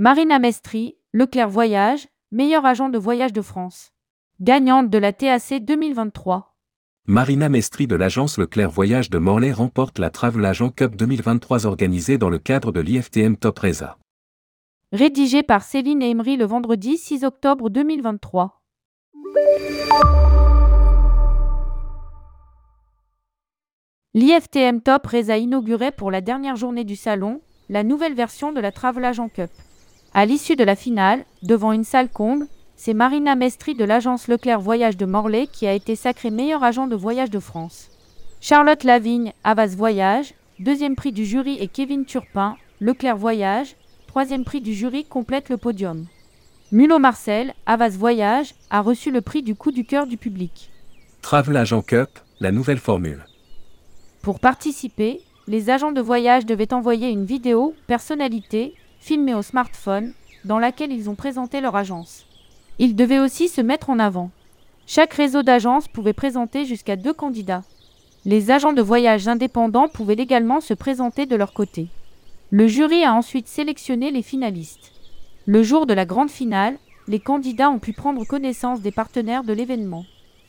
Marina Mestri, Leclerc Voyage, meilleur agent de voyage de France. Gagnante de la TAC 2023. Marina Mestri de l'agence Leclerc Voyage de Morlaix remporte la Travel Agent Cup 2023 organisée dans le cadre de l'IFTM Top Reza. Rédigé par Céline Emery le vendredi 6 octobre 2023. L'IFTM Top Reza inauguré pour la dernière journée du salon la nouvelle version de la Travel Agent Cup. À l'issue de la finale, devant une salle comble, c'est Marina Mestri de l'agence Leclerc Voyage de Morlaix qui a été sacrée meilleur agent de voyage de France. Charlotte Lavigne, Avas Voyage, deuxième prix du jury et Kevin Turpin, Leclerc Voyage, troisième prix du jury complète le podium. Mulot Marcel, Avas Voyage, a reçu le prix du coup du cœur du public. Travel Agent Cup, la nouvelle formule. Pour participer, les agents de voyage devaient envoyer une vidéo personnalité filmée au smartphone dans laquelle ils ont présenté leur agence. Ils devaient aussi se mettre en avant. Chaque réseau d'agences pouvait présenter jusqu'à deux candidats. Les agents de voyage indépendants pouvaient également se présenter de leur côté. Le jury a ensuite sélectionné les finalistes. Le jour de la grande finale, les candidats ont pu prendre connaissance des partenaires de l'événement.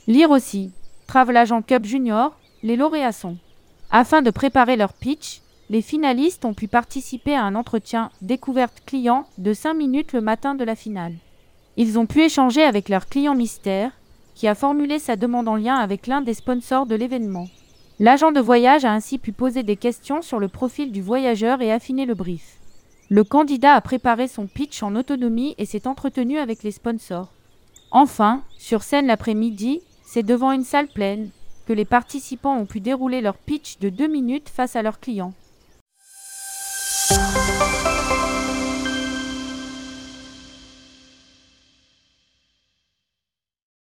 Lire aussi Travel Agent Cup Junior, les lauréats sont. Afin de préparer leur pitch, les finalistes ont pu participer à un entretien découverte client de 5 minutes le matin de la finale. Ils ont pu échanger avec leur client mystère, qui a formulé sa demande en lien avec l'un des sponsors de l'événement. L'agent de voyage a ainsi pu poser des questions sur le profil du voyageur et affiner le brief. Le candidat a préparé son pitch en autonomie et s'est entretenu avec les sponsors. Enfin, sur scène l'après-midi, c'est devant une salle pleine, que les participants ont pu dérouler leur pitch de deux minutes face à leurs clients.